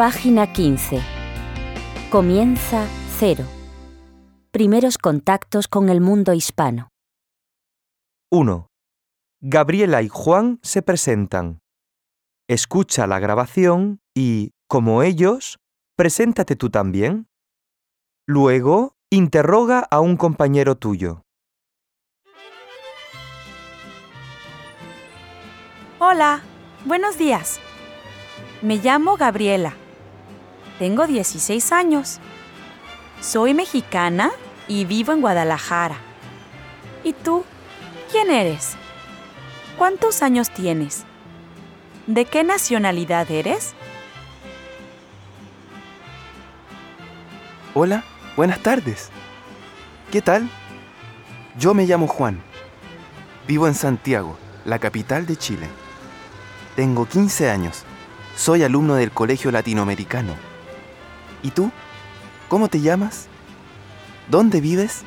Página 15. Comienza cero. Primeros contactos con el mundo hispano. 1. Gabriela y Juan se presentan. Escucha la grabación y, como ellos, preséntate tú también. Luego, interroga a un compañero tuyo. Hola, buenos días. Me llamo Gabriela. Tengo 16 años. Soy mexicana y vivo en Guadalajara. ¿Y tú? ¿Quién eres? ¿Cuántos años tienes? ¿De qué nacionalidad eres? Hola, buenas tardes. ¿Qué tal? Yo me llamo Juan. Vivo en Santiago, la capital de Chile. Tengo 15 años. Soy alumno del Colegio Latinoamericano. ¿Y tú? ¿Cómo te llamas? ¿Dónde vives?